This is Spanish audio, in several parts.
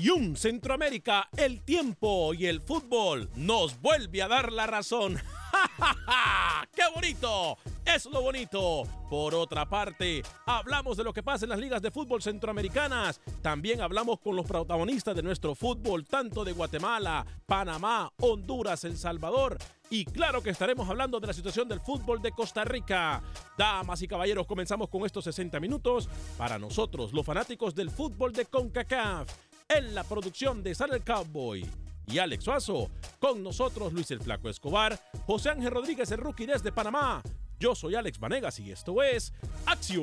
Acción Centroamérica, el tiempo y el fútbol nos vuelve a dar la razón. ¡Ja! ¡Qué bonito! Es lo bonito. Por otra parte, hablamos de lo que pasa en las ligas de fútbol centroamericanas. También hablamos con los protagonistas de nuestro fútbol, tanto de Guatemala, Panamá, Honduras, El Salvador. Y claro que estaremos hablando de la situación del fútbol de Costa Rica. Damas y caballeros, comenzamos con estos 60 minutos para nosotros, los fanáticos del fútbol de CONCACAF. En la producción de Sal el Cowboy y Alex Suazo. Con nosotros Luis el Flaco Escobar, José Ángel Rodríguez el Rookie desde Panamá. Yo soy Alex Vanegas y esto es Acción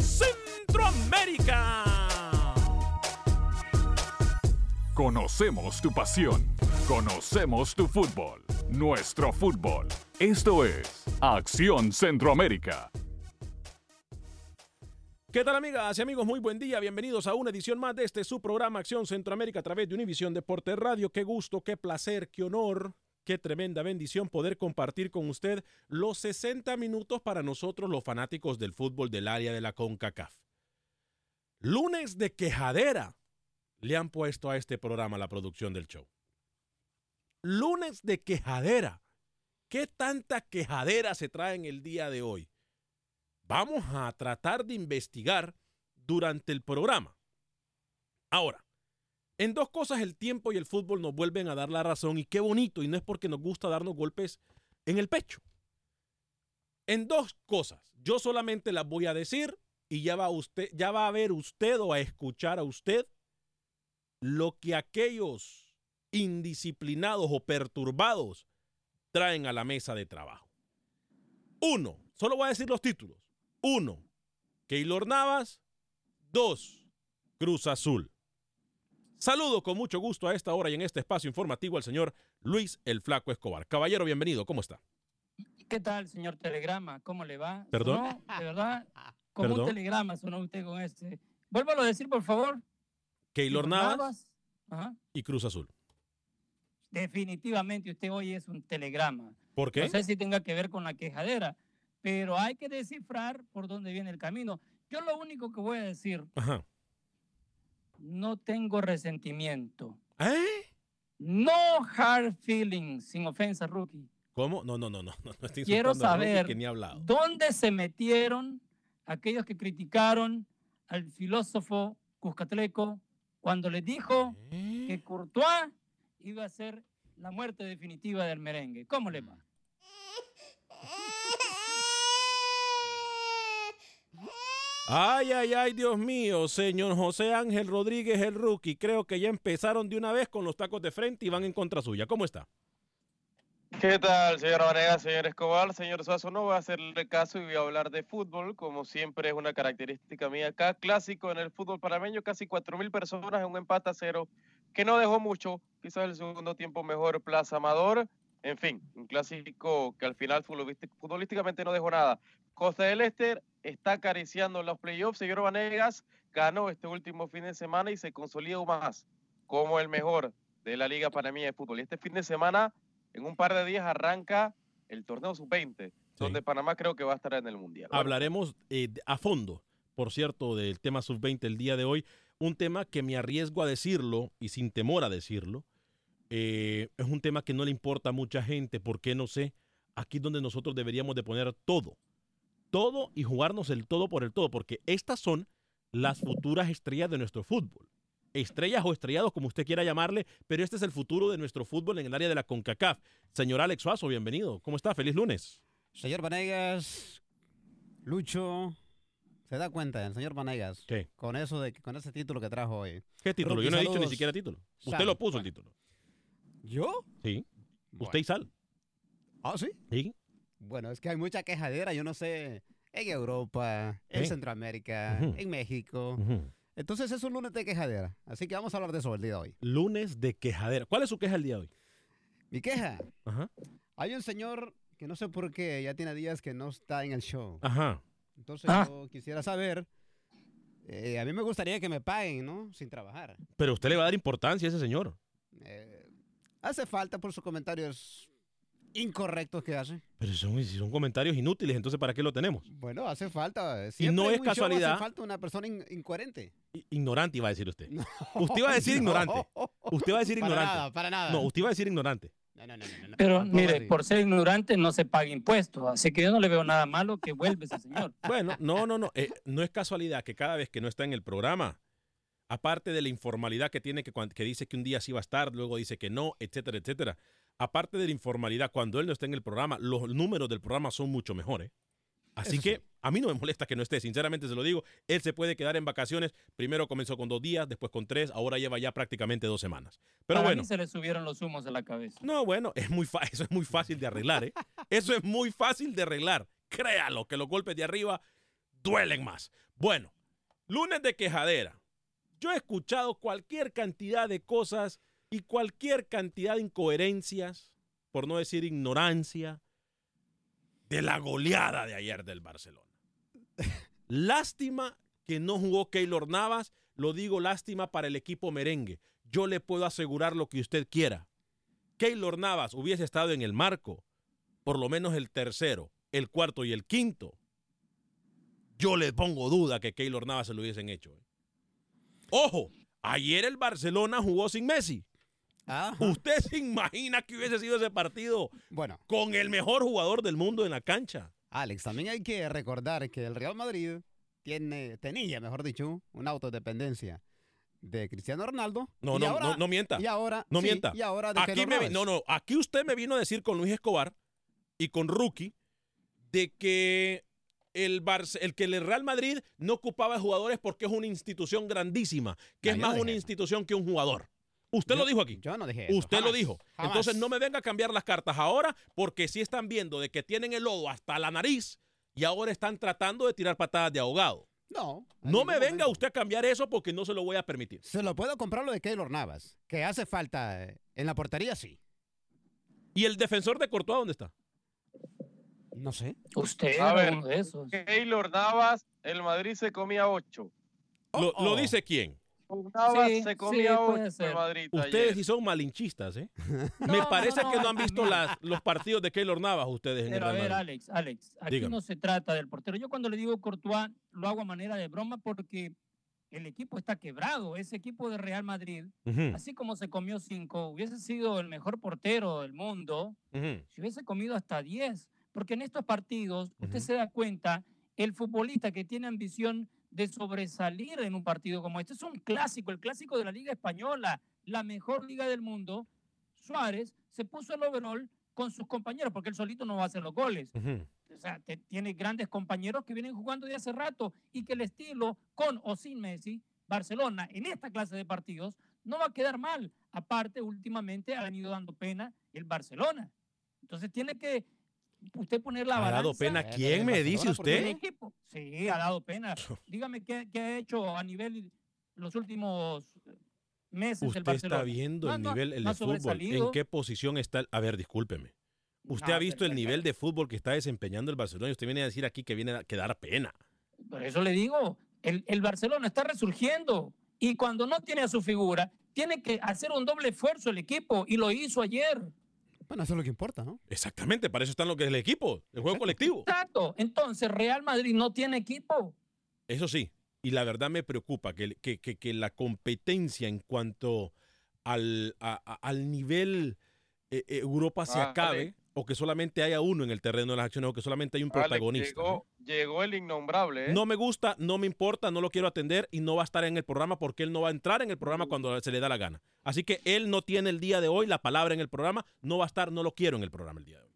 Centroamérica. Conocemos tu pasión. Conocemos tu fútbol. Nuestro fútbol. Esto es Acción Centroamérica. ¿Qué tal amigas y amigos? Muy buen día, bienvenidos a una edición más de este su programa Acción Centroamérica a través de Univisión Deporte Radio. Qué gusto, qué placer, qué honor, qué tremenda bendición poder compartir con usted los 60 minutos para nosotros los fanáticos del fútbol del área de la CONCACAF. Lunes de quejadera le han puesto a este programa la producción del show. Lunes de quejadera. ¿Qué tanta quejadera se trae en el día de hoy? Vamos a tratar de investigar durante el programa. Ahora, en dos cosas el tiempo y el fútbol nos vuelven a dar la razón y qué bonito, y no es porque nos gusta darnos golpes en el pecho. En dos cosas, yo solamente las voy a decir y ya va usted, ya va a ver usted o a escuchar a usted lo que aquellos indisciplinados o perturbados traen a la mesa de trabajo. Uno, solo voy a decir los títulos. Uno, Keylor Navas. Dos, Cruz Azul. Saludo con mucho gusto a esta hora y en este espacio informativo al señor Luis el Flaco Escobar. Caballero, bienvenido, ¿cómo está? ¿Qué tal, señor Telegrama? ¿Cómo le va? ¿Perdón? De verdad, como ¿Perdón? un telegrama sonó usted con este. Vuélvalo a decir, por favor. Keylor Navas Ajá. y Cruz Azul. Definitivamente usted hoy es un telegrama. ¿Por qué? No sé si tenga que ver con la quejadera, pero hay que descifrar por dónde viene el camino. Yo lo único que voy a decir, Ajá. no tengo resentimiento. ¿Eh? No hard feelings, sin ofensa, rookie. ¿Cómo? No, no, no, no, no, no estoy Quiero a saber que ni ha hablado. dónde se metieron aquellos que criticaron al filósofo Cuscatleco cuando le dijo que Courtois iba a ser la muerte definitiva del merengue. ¿Cómo le va? Ay, ay, ay, Dios mío, señor José Ángel Rodríguez, el rookie. Creo que ya empezaron de una vez con los tacos de frente y van en contra suya. ¿Cómo está? ¿Qué tal, señor Vanega, señor Escobar, señor Suazo? No voy a hacerle caso y voy a hablar de fútbol, como siempre es una característica mía acá. Clásico en el fútbol panameño, casi 4.000 personas en un empate a cero, que no dejó mucho. Quizás el segundo tiempo mejor Plaza Amador. En fin, un clásico que al final futbolísticamente no dejó nada. Costa del Este está acariciando los playoffs. Señor Vanegas ganó este último fin de semana y se consolida aún más como el mejor de la Liga Panameña de Fútbol. Y este fin de semana, en un par de días, arranca el torneo sub-20, donde Panamá creo que va a estar en el Mundial. Hablaremos eh, a fondo, por cierto, del tema sub-20 el día de hoy. Un tema que me arriesgo a decirlo y sin temor a decirlo. Eh, es un tema que no le importa a mucha gente, porque no sé, aquí donde nosotros deberíamos de poner todo todo y jugarnos el todo por el todo, porque estas son las futuras estrellas de nuestro fútbol. Estrellas o estrellados, como usted quiera llamarle, pero este es el futuro de nuestro fútbol en el área de la CONCACAF. Señor Alex Suazo, bienvenido. ¿Cómo está? Feliz lunes. Señor Vanegas, Lucho, ¿se da cuenta, el señor Vanegas? ¿Qué? Con eso de con ese título que trajo hoy. ¿Qué título? Yo no he dicho ni siquiera título. Usted lo puso el título. ¿Yo? Sí. Usted y Sal. ¿Ah, sí? Sí. Bueno, es que hay mucha quejadera, yo no sé, en Europa, en Centroamérica, en México. Entonces es un lunes de quejadera, así que vamos a hablar de eso el día de hoy. Lunes de quejadera. ¿Cuál es su queja el día de hoy? Mi queja. Hay un señor que no sé por qué, ya tiene días que no está en el show. Ajá. Entonces yo quisiera saber, eh, a mí me gustaría que me paguen, ¿no? Sin trabajar. Pero usted le va a dar importancia a ese señor. Eh, hace falta por sus comentarios incorrectos que hace. Pero son, son comentarios inútiles, entonces ¿para qué lo tenemos? Bueno, hace falta. y no es casualidad. hace falta una persona incoherente. Ignorante iba a decir usted. usted iba a decir ignorante. Usted va a decir ignorante. Para nada, para nada. No, usted iba a decir ignorante. No, no, no, no, Pero mire, por ser ignorante no se paga impuestos, así que yo no le veo nada malo que vuelva ese señor. Bueno, no, no, no. Eh, no es casualidad que cada vez que no está en el programa, aparte de la informalidad que tiene, que, que dice que un día sí va a estar, luego dice que no, etcétera, etcétera, aparte de la informalidad, cuando él no está en el programa, los números del programa son mucho mejores. Así que a mí no me molesta que no esté, sinceramente se lo digo. Él se puede quedar en vacaciones. Primero comenzó con dos días, después con tres, ahora lleva ya prácticamente dos semanas. Pero Para bueno. Mí se le subieron los humos a la cabeza. No, bueno, es muy eso es muy fácil de arreglar, ¿eh? Eso es muy fácil de arreglar. Créalo, que los golpes de arriba duelen más. Bueno, lunes de quejadera. Yo he escuchado cualquier cantidad de cosas y cualquier cantidad de incoherencias, por no decir ignorancia, de la goleada de ayer del Barcelona. lástima que no jugó Keylor Navas, lo digo lástima para el equipo merengue. Yo le puedo asegurar lo que usted quiera. Keylor Navas hubiese estado en el marco, por lo menos el tercero, el cuarto y el quinto. Yo le pongo duda que Keylor Navas se lo hubiesen hecho. ¿eh? Ojo, ayer el Barcelona jugó sin Messi. ¿Usted se imagina que hubiese sido ese partido bueno. con el mejor jugador del mundo en la cancha? Alex, también hay que recordar que el Real Madrid tiene, tenía, mejor dicho, una autodependencia de Cristiano Ronaldo. No, no, no, no, mienta. Y ahora, no sí, mienta. Y ahora de aquí me, no, no, aquí usted me vino a decir con Luis Escobar y con Rookie de que el, Barce, el que el Real Madrid no ocupaba jugadores porque es una institución grandísima, que No, es más una eso. institución que un jugador. Usted Yo- lo dijo aquí. Yo no dije eso. Usted lo dijo. jamás. Entonces no me venga a cambiar las cartas ahora porque sí están viendo de que tienen el lodo hasta la nariz y ahora están tratando de tirar patadas de ahogado. No. No me venga usted a cambiar eso porque no se lo voy a permitir. Se lo puedo comprar lo de Keylor Navas, que hace falta eh, en la portería, sí. ¿Y el defensor de Courtois dónde está? No sé. Usted A ver, uno de esos. Keylor Navas, el Madrid se comía ocho. ¿Lo, Oh, lo oh. dice quién? Navas Sí, se sí, comía puede ocho ser. el Madrid Ustedes ayer. sí son malinchistas, ¿eh? Me No, parece no, que no han visto las, los partidos de Keylor Navas ustedes en el Pero a Real ver, Madrid. Alex, Alex, aquí Dígame. no se trata del portero. Yo cuando le digo Courtois lo hago a manera de broma porque el equipo está quebrado. Ese equipo de Real Madrid, así como se comió cinco, hubiese sido el mejor portero del mundo, ujú. si hubiese comido hasta 10. Porque en estos partidos, usted se da cuenta el futbolista que tiene ambición de sobresalir en un partido como este. Es un clásico, el clásico de la Liga Española, la mejor liga del mundo. Suárez se puso el overall con sus compañeros, porque él solito no va a hacer los goles. O sea, te- tiene grandes compañeros que vienen jugando de hace rato y que el estilo, con o sin Messi, Barcelona, en esta clase de partidos, no va a quedar mal. Aparte, últimamente ha venido dando pena el Barcelona. Entonces tiene que usted poner la ¿Ha balanza. dado pena quién, me dice usted? equipo. Sí, ha dado pena. Dígame qué, qué ha hecho a nivel los últimos meses el Usted Barcelona. está viendo No, el no, nivel el no de ha fútbol. ¿En qué posición está? el- A ver, discúlpeme. Usted No, ha visto pero- el nivel de fútbol que está desempeñando el Barcelona y usted viene a decir aquí que viene a quedar pena. Por eso le digo, el, el Barcelona está resurgiendo y cuando no tiene a su figura, tiene que hacer un doble esfuerzo el equipo y lo hizo ayer. Bueno, eso es lo que importa, ¿no? Exactamente, para eso está lo que es el equipo, el juego colectivo. Exacto. Entonces, Real Madrid no tiene equipo. Eso sí, y la verdad me preocupa que, que- que- que la competencia en cuanto al, a- a- al nivel eh, Europa se Ah, acabe. O que solamente haya uno en el terreno de las acciones o que solamente hay un Alex, protagonista. llegó, llegó el innombrable. ¿eh? No me gusta, no me importa, no lo quiero atender y no va a estar en el programa porque él no va a entrar en el Mm. programa cuando se le da la gana. Así que él no tiene el día de hoy la palabra en el programa, no va a estar, no lo quiero en el programa el día de hoy.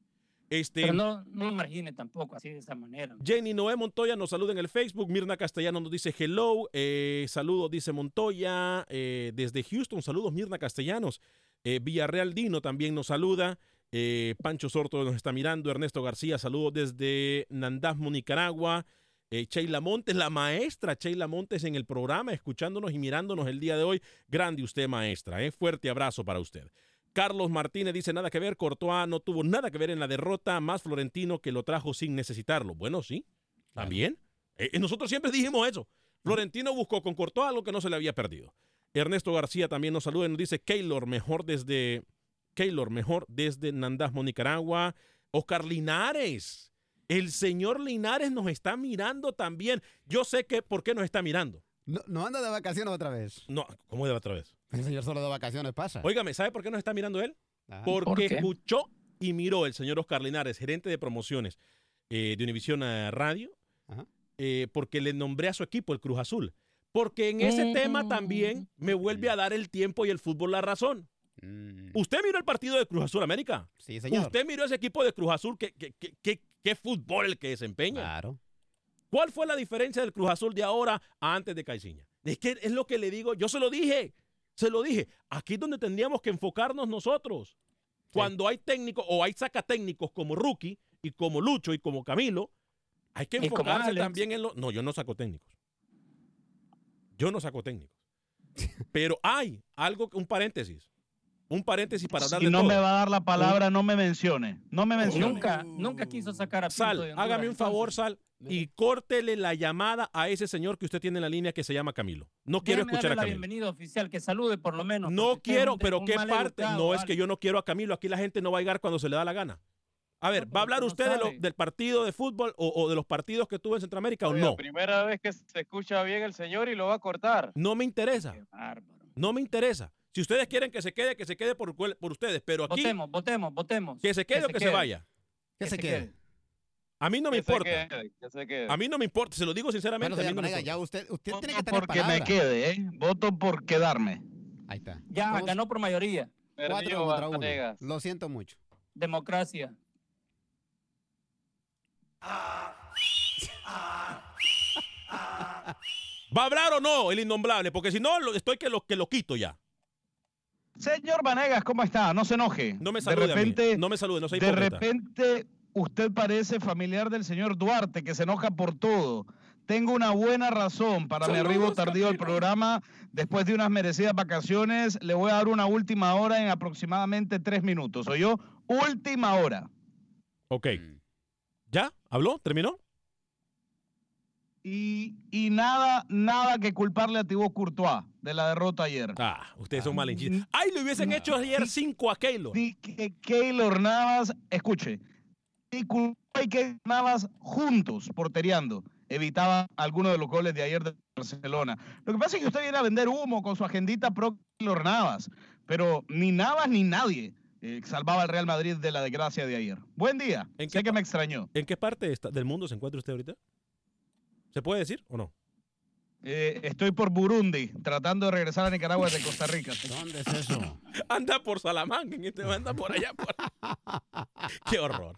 Este, Pero no, no lo imagine tampoco así de esa manera. Jenny Noé Montoya nos saluda en el Facebook. Mirna Castellano nos dice hello. Eh, saludos, dice Montoya. Eh, desde Houston, saludos, Mirna Castellanos. Eh, Villarreal Dino también nos saluda. Eh, Pancho Sorto nos está mirando. Ernesto García, saludos desde Nandasmo, Nicaragua. Eh, Sheila Montes, la maestra Sheila Montes en el programa, escuchándonos y mirándonos el día de hoy. Grande usted, maestra. Eh. Fuerte abrazo para usted. Carlos Martínez dice nada que ver, Courtois no tuvo nada que ver en la derrota, más Florentino que lo trajo sin necesitarlo. Bueno, sí, también. Eh, nosotros siempre dijimos eso. Florentino buscó con Courtois algo que no se le había perdido. Ernesto García también nos saluda y nos dice Keylor mejor desde Keylor mejor desde Nandasmo, Nicaragua. Oscar Linares. El señor Linares nos está mirando también. Yo sé que por qué nos está mirando. No, no anda de vacaciones otra vez. No, ¿cómo de otra vez? El señor solo de vacaciones pasa. Óigame, ¿sabe por qué nos está mirando él? Ah. Porque escuchó y miró el señor Oscar Linares, gerente de promociones eh, de Univisión eh, Radio, eh, porque le nombré a su equipo, el Cruz Azul. Porque en ese Mm. tema también me vuelve a dar el tiempo y el fútbol la razón. ¿Usted miró el partido de Cruz Azul América? Mm. Sí, señor. ¿Usted miró ese equipo de Cruz Azul? ¿Qué, qué, qué- qué- fútbol el que desempeña? Claro. ¿Cuál fue la diferencia del Cruz Azul de ahora a antes de Caiciña? Es que es lo que le digo, yo se lo dije, se lo dije. Aquí es donde tendríamos que enfocarnos nosotros. Cuando hay técnicos o hay sacatécnicos como Rookie y como Lucho y como Camilo, hay que enfocarse también en los... No, yo no saco técnicos. Yo no saco técnicos. Pero hay algo, un paréntesis. Un paréntesis para hablar Si de no todo. me va a dar la palabra, no me mencione. No me mencione. Nunca, nunca quiso sacar a Pinto Sal, Honduras, hágame un favor. Sal, y córtele la llamada a ese señor que usted tiene en la línea que se llama Camilo. No quiero Déjeme escuchar a la Camilo. bienvenida oficial, que salude por lo menos. No quiero, un- pero un ¿qué parte? educado, No es que yo no quiero a Camilo. Aquí la gente no va a llegar cuando se le da la gana. A ver, ¿va a hablar usted de lo- sabe. del partido de fútbol o, o de los partidos que tuvo en Centroamérica o no? Primera vez que se escucha bien el señor y lo va a cortar. No me interesa. No me interesa. Si ustedes quieren que se quede, que se quede por, ustedes. Pero aquí, Votemos, votemos, votemos. que se quede o que se quede. vaya. Que se quede. A mí no me Que se importa. quede, que se quede. A mí no me importa. Se lo digo sinceramente. Bueno, a mí señor no me Vanega, importa. ya usted, usted tiene que Voto tener porque me quede, ¿eh? Voto por quedarme. Ahí está. Ya, ganó por mayoría. cuatro contra uno. Lo siento mucho. Democracia. ¿Va a hablar o no el innombrable? Porque si no, estoy que lo, que lo quito ya. Señor Vanegas, ¿cómo está? No se enoje. No me de salude mí. repente, No me salude, no soy de repente usted parece familiar del señor Duarte, que se enoja por todo. Tengo una buena razón para mi arribo tardío al programa. Después de unas merecidas vacaciones, le voy a dar una última hora en aproximadamente tres minutos. ¿Oye? Última hora. Ok. ¿Ya? ¿Habló? ¿Terminó? Y, y nada, nada que culparle a Thibaut Courtois de la derrota ayer. Ah, ustedes son malinchistas. ¡Ay, le hubiesen hecho ayer cinco a Keylor! Y que Keylor Navas, escuche, y Keylor Navas juntos, portereando, evitaba algunos de los goles de ayer de Barcelona. Lo que pasa es que usted viene a vender humo con su agendita pro Keylor Navas, pero ni Navas ni nadie eh, salvaba al Real Madrid de la desgracia de ayer. Buen día. ¿En sé qué que me extrañó. ¿En qué parte del mundo se encuentra usted ahorita? ¿Se puede decir o no? Eh, estoy por Burundi, tratando de regresar a Nicaragua desde Costa Rica. ¿Dónde es eso? anda por Salamanca, en este anda por allá. Por... Qué horror.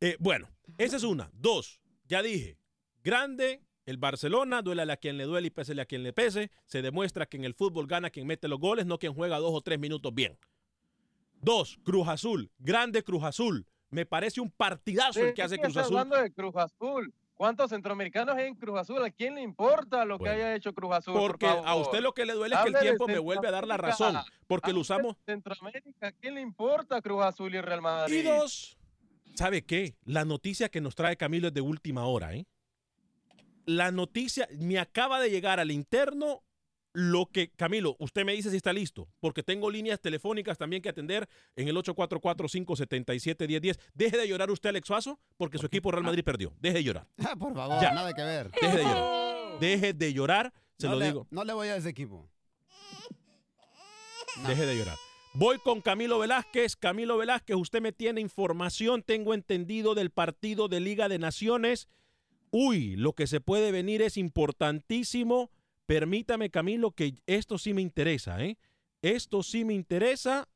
Eh, bueno, esa es una. Dos, ya dije, grande el Barcelona, duele a quien le duele y pese a quien le pese. Se demuestra que en el fútbol gana quien mete los goles, no quien juega dos o tres minutos bien. Dos, Cruz Azul, grande Cruz Azul. Me parece un partidazo el que hace Cruz Azul. hablando de Cruz Azul. ¿Cuántos centroamericanos hay en Cruz Azul? ¿A quién le importa lo que haya hecho Cruz Azul? Porque a usted lo que le duele es que el tiempo me vuelve a dar la razón. Porque lo usamos. Centroamérica, ¿a quién le importa Cruz Azul y Real Madrid? Y dos, ¿sabe qué? La noticia que nos trae Camilo es de última hora, ¿eh? La noticia me acaba de llegar al interno lo que, Camilo, usted me dice si está listo, porque tengo líneas telefónicas también que atender en el 844-577-1010. Deje de llorar usted, Alex Suazo, porque su equipo Real Madrid perdió. Deje de llorar. Por favor, nada que ver. Deje de llorar. Deje de llorar, se lo digo. No le voy a ese equipo. Deje de llorar. Voy con Camilo Velázquez. Camilo Velázquez, usted me tiene información, tengo entendido del partido de Liga de Naciones. Uy, lo que se puede venir es importantísimo Permítame, Camilo, que esto sí me interesa, ¿eh? Esto sí me interesa.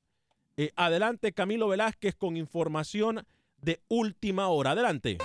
Eh, adelante, Camilo Velázquez, con información de última hora. Adelante.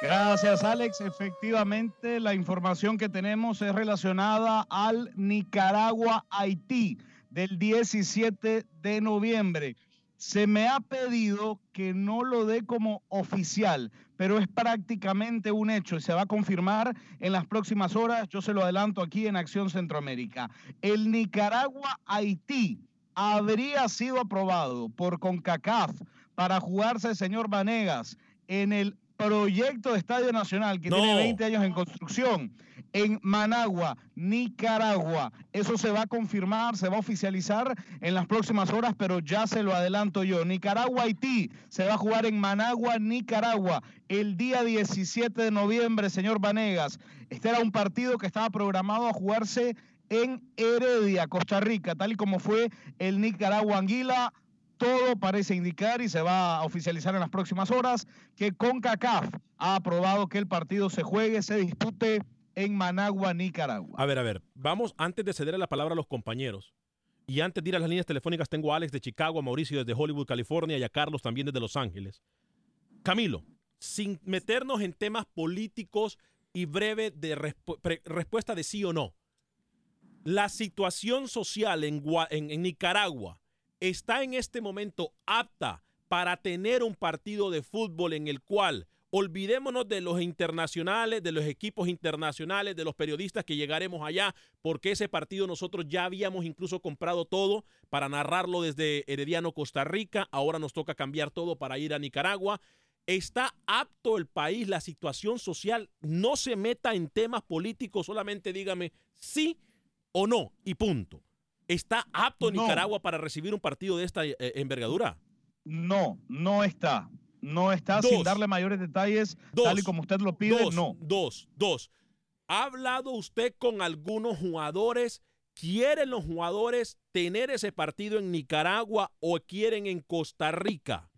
Gracias, Alex. Efectivamente, la información que tenemos es relacionada al Nicaragua-Haití del 17 de noviembre. Se me ha pedido que no lo dé como oficial, pero es prácticamente un hecho y se va a confirmar en las próximas horas. Yo se lo adelanto aquí en Acción Centroamérica. El Nicaragua-Haití habría sido aprobado por CONCACAF para jugarse, señor Vanegas, en el proyecto de Estadio Nacional que tiene 20 años en construcción en Managua, Nicaragua. Eso se va a confirmar, se va a oficializar en las próximas horas, pero ya se lo adelanto yo. Nicaragua-Haití se va a jugar en Managua, Nicaragua, el día 17 de noviembre, señor Vanegas. Este era un partido que estaba programado a jugarse en Heredia, Costa Rica, tal y como fue el Nicaragua-Anguila todo parece indicar y se va a oficializar en las próximas horas que CONCACAF ha aprobado que el partido se juegue, se dispute en Managua, Nicaragua. A ver, a ver, vamos antes de ceder la palabra a los compañeros. Y antes de ir a las líneas telefónicas, tengo a Alex de Chicago, a Mauricio desde Hollywood, California y a Carlos también desde Los Ángeles. Camilo, sin meternos en temas políticos y breve de respuesta de sí o no. La situación social en, en Nicaragua está en este momento apta para tener un partido de fútbol en el cual Olvidémonos de los internacionales, de los equipos internacionales, de los periodistas que llegaremos allá, porque ese partido nosotros ya habíamos incluso comprado todo para narrarlo desde Herediano, Costa Rica. Ahora nos toca cambiar todo para ir a Nicaragua. ¿Está apto el país, la situación social? No se meta en temas políticos, solamente dígame sí o no y punto. ¿Está apto Nicaragua para recibir un partido de esta eh, envergadura? No, no está no está sin darle mayores detalles, tal y como usted lo pide, no. Dos, dos. ¿Ha hablado usted con algunos jugadores? ¿Quieren los jugadores tener ese partido en Nicaragua o quieren en Costa Rica?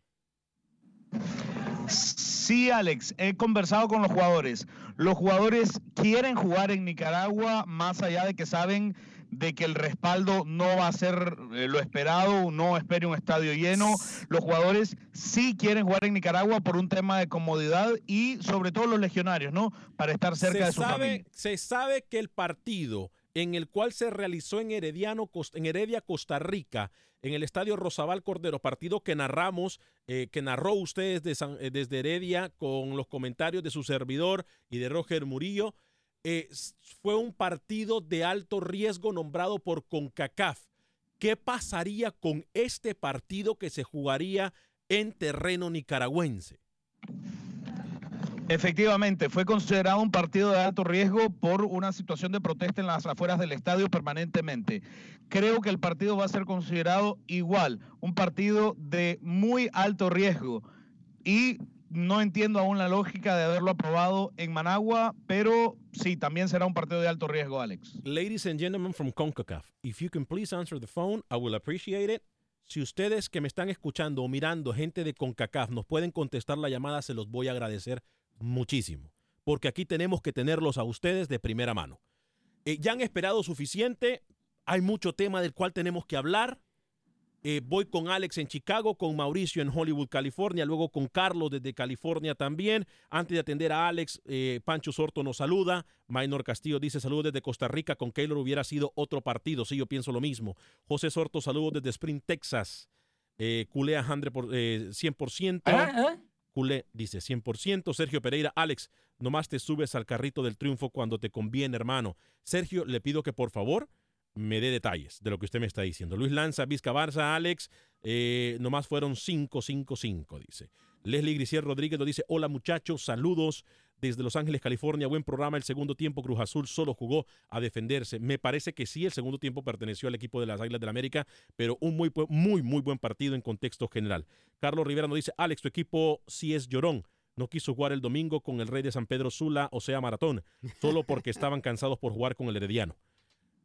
Sí, Alex, he conversado con los jugadores. Los jugadores quieren jugar en Nicaragua, más allá de que saben de que el respaldo no va a ser eh, lo esperado, no espere un estadio lleno. Los jugadores sí quieren jugar en Nicaragua por un tema de comodidad y sobre todo los legionarios, ¿no? Para estar cerca de su familia. Se sabe que el partido en el cual se realizó en, Herediano, en Heredia, Costa Rica, en el Estadio Rosabal Cordero, partido que narramos, eh, que narró ustedes eh, desde Heredia con los comentarios de su servidor y de Roger Murillo. Fue un partido de alto riesgo nombrado por CONCACAF. ¿Qué pasaría con este partido que se jugaría en terreno nicaragüense? Efectivamente, fue considerado un partido de alto riesgo por una situación de protesta en las afueras del estadio permanentemente. Creo que el partido va a ser considerado igual, un partido de muy alto riesgo. Y no entiendo aún la lógica de haberlo aprobado en Managua, pero sí, también será un partido de alto riesgo, Alex. Ladies and gentlemen from CONCACAF, if you can please answer the phone, I will appreciate it. si ustedes que me están escuchando o mirando, gente de CONCACAF, nos pueden contestar la llamada, se los voy a agradecer muchísimo. Porque aquí tenemos que tenerlos a ustedes de primera mano. Eh, ya han esperado suficiente, hay mucho tema del cual tenemos que hablar. Eh, voy con Alex en Chicago, con Mauricio en Hollywood, California, luego con Carlos desde California también. Antes de atender a Alex, eh, Pancho Sorto nos saluda. Minor Castillo dice saludos desde Costa Rica. Con Keylor hubiera sido otro partido. Sí, yo pienso lo mismo. José Sorto, saludos desde Spring, Texas. Eh, Culea 100%. Por, eh, 100%. ¿Ah, Culé dice 100%. Sergio Pereira, Alex, nomás te subes al carrito del triunfo cuando te conviene, hermano. Sergio, le pido que por favor me dé detalles de lo que usted me está diciendo. Luis Lanza, Vizca Barza, Alex, eh, nomás fueron 5, 5, 5, dice. Leslie Gricier Rodríguez lo dice, hola muchachos, saludos desde Los Ángeles, California, buen programa, el segundo tiempo Cruz Azul solo jugó a defenderse. Me parece que sí, el segundo tiempo perteneció al equipo de las Águilas del la América, pero un muy, muy, muy buen partido en contexto general. Carlos Rivera nos dice, Alex, tu equipo sí es llorón. No quiso jugar el domingo con el Rey de San Pedro Sula, o sea, Maratón, solo porque estaban cansados por jugar con el Herediano.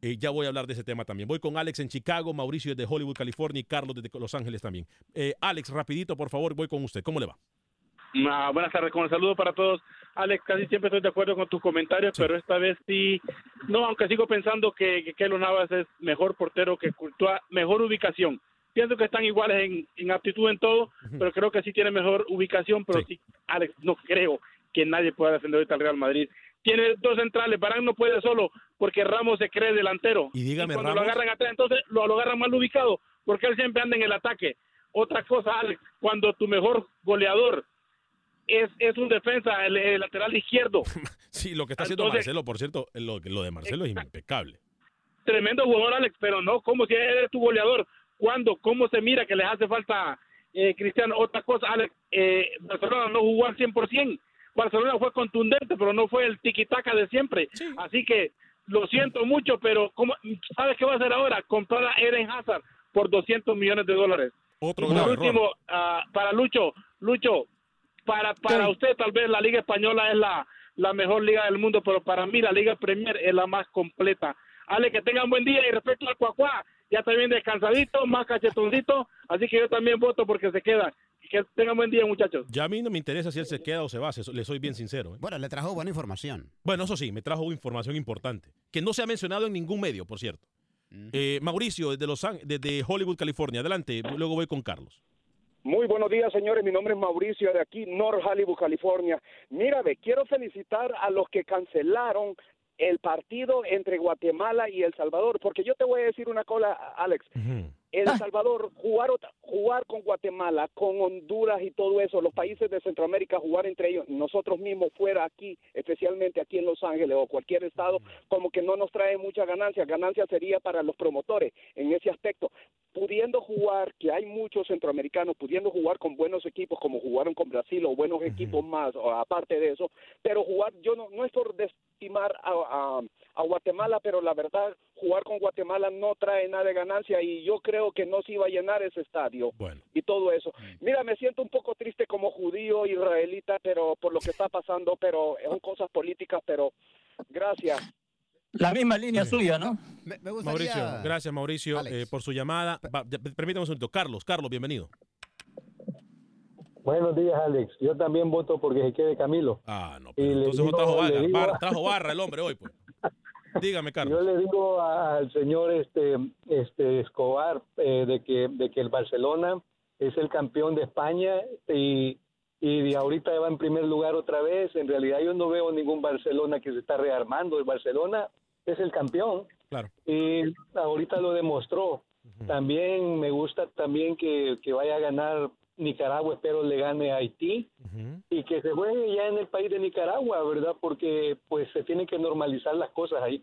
Eh, ya voy a hablar de ese tema también. Voy con Alex en Chicago, Mauricio desde Hollywood, California y Carlos desde Los Ángeles también. Eh, Alex, rapidito, por favor, voy con usted. ¿Cómo le va? Ah, buenas tardes, con el saludo para todos. Alex, casi siempre estoy de acuerdo con tus comentarios, sí. pero esta vez sí, no, aunque sigo pensando que, que Kelo Navas es mejor portero que Courtois, mejor ubicación. Pienso que están iguales en, en aptitud en todo, uh -huh. pero creo que sí tiene mejor ubicación, pero sí. sí, Alex, no creo que nadie pueda defender ahorita al Real Madrid tiene dos centrales, Barán no puede solo porque Ramos se cree delantero. Y dígame, y cuando Ramos... lo agarran atrás, entonces lo, lo, agarran mal ubicado, porque él siempre anda en el ataque. Otra cosa, Alex, cuando tu mejor goleador es, es un defensa, el, el lateral izquierdo. sí, lo que está haciendo entonces, Marcelo, por cierto, lo, lo de Marcelo es impecable. Tremendo jugador, Alex, pero no como si eres tu goleador. Cuando, cómo se mira que les hace falta eh, Cristiano. Otra cosa, Alex, eh, Barcelona no jugó al 100%. Barcelona fue contundente, pero no fue el tiquitaca de siempre. Sí. Así que lo siento mucho, pero ¿cómo, ¿sabes qué va a hacer ahora? Comprar a Eden Hazard por 200 millones de dólares. Otro y por último, uh, para Lucho, Lucho, para, para sí. usted tal vez la Liga Española es la, la mejor liga del mundo, pero para mí la Liga Premier es la más completa. Ale, que tengan buen día y respecto al Cuacuá, ya también descansadito, más cachetoncito, así que yo también voto porque se queda. Que tengan buen día, muchachos. Ya a mí no me interesa si él se queda o se va, le soy bien sincero. ¿eh? Bueno, le trajo buena información. Bueno, eso sí, me trajo información importante, que no se ha mencionado en ningún medio, por cierto. Uh -huh. eh, Mauricio, desde, Los desde Hollywood, California. Adelante, luego voy con Carlos. Muy buenos días, señores. Mi nombre es Mauricio, de aquí, North Hollywood, California. Mira, quiero felicitar a los que cancelaron el partido entre Guatemala y El Salvador, porque yo te voy a decir una cosa, Alex. Uh -huh. El Salvador, jugar, jugar con Guatemala, con Honduras y todo eso, los países de Centroamérica, jugar entre ellos, nosotros mismos fuera aquí, especialmente aquí en Los Ángeles o cualquier estado, como que no nos trae mucha ganancia. Ganancia sería para los promotores en ese aspecto. Pudiendo jugar, que hay muchos centroamericanos, pudiendo jugar con buenos equipos, como jugaron con Brasil o buenos uh -huh. equipos más, o aparte de eso, pero jugar, yo no, no es por desestimar a, a, a Guatemala, pero la verdad, jugar con Guatemala no trae nada de ganancia y yo creo que no se iba a llenar ese estadio bueno. y todo eso. Mira, me siento un poco triste como judío israelita, pero por lo que está pasando, pero son cosas políticas, pero gracias. La misma línea sí. suya, ¿no? Me, me gustaría... Mauricio, gracias Mauricio eh, por su llamada. Va, permítame un segundo. Carlos, Carlos, bienvenido. Buenos días, Alex. Yo también voto porque se quede Camilo. Ah, no, pero entonces digo, trajo, barra, digo... barra, trajo barra el hombre hoy, pues. Dígame, Carlos. Yo le digo al señor este, este Escobar eh, de, que, de que el Barcelona es el campeón de España y, y de ahorita va en primer lugar otra vez. En realidad yo no veo ningún Barcelona que se está rearmando. El Barcelona es el campeón. Claro. Y ahorita lo demostró. Uh -huh. También me gusta también que, que vaya a ganar Nicaragua, espero le gane a Haití uh -huh. y que se juegue ya en el país de Nicaragua, ¿verdad? Porque pues se tienen que normalizar las cosas ahí.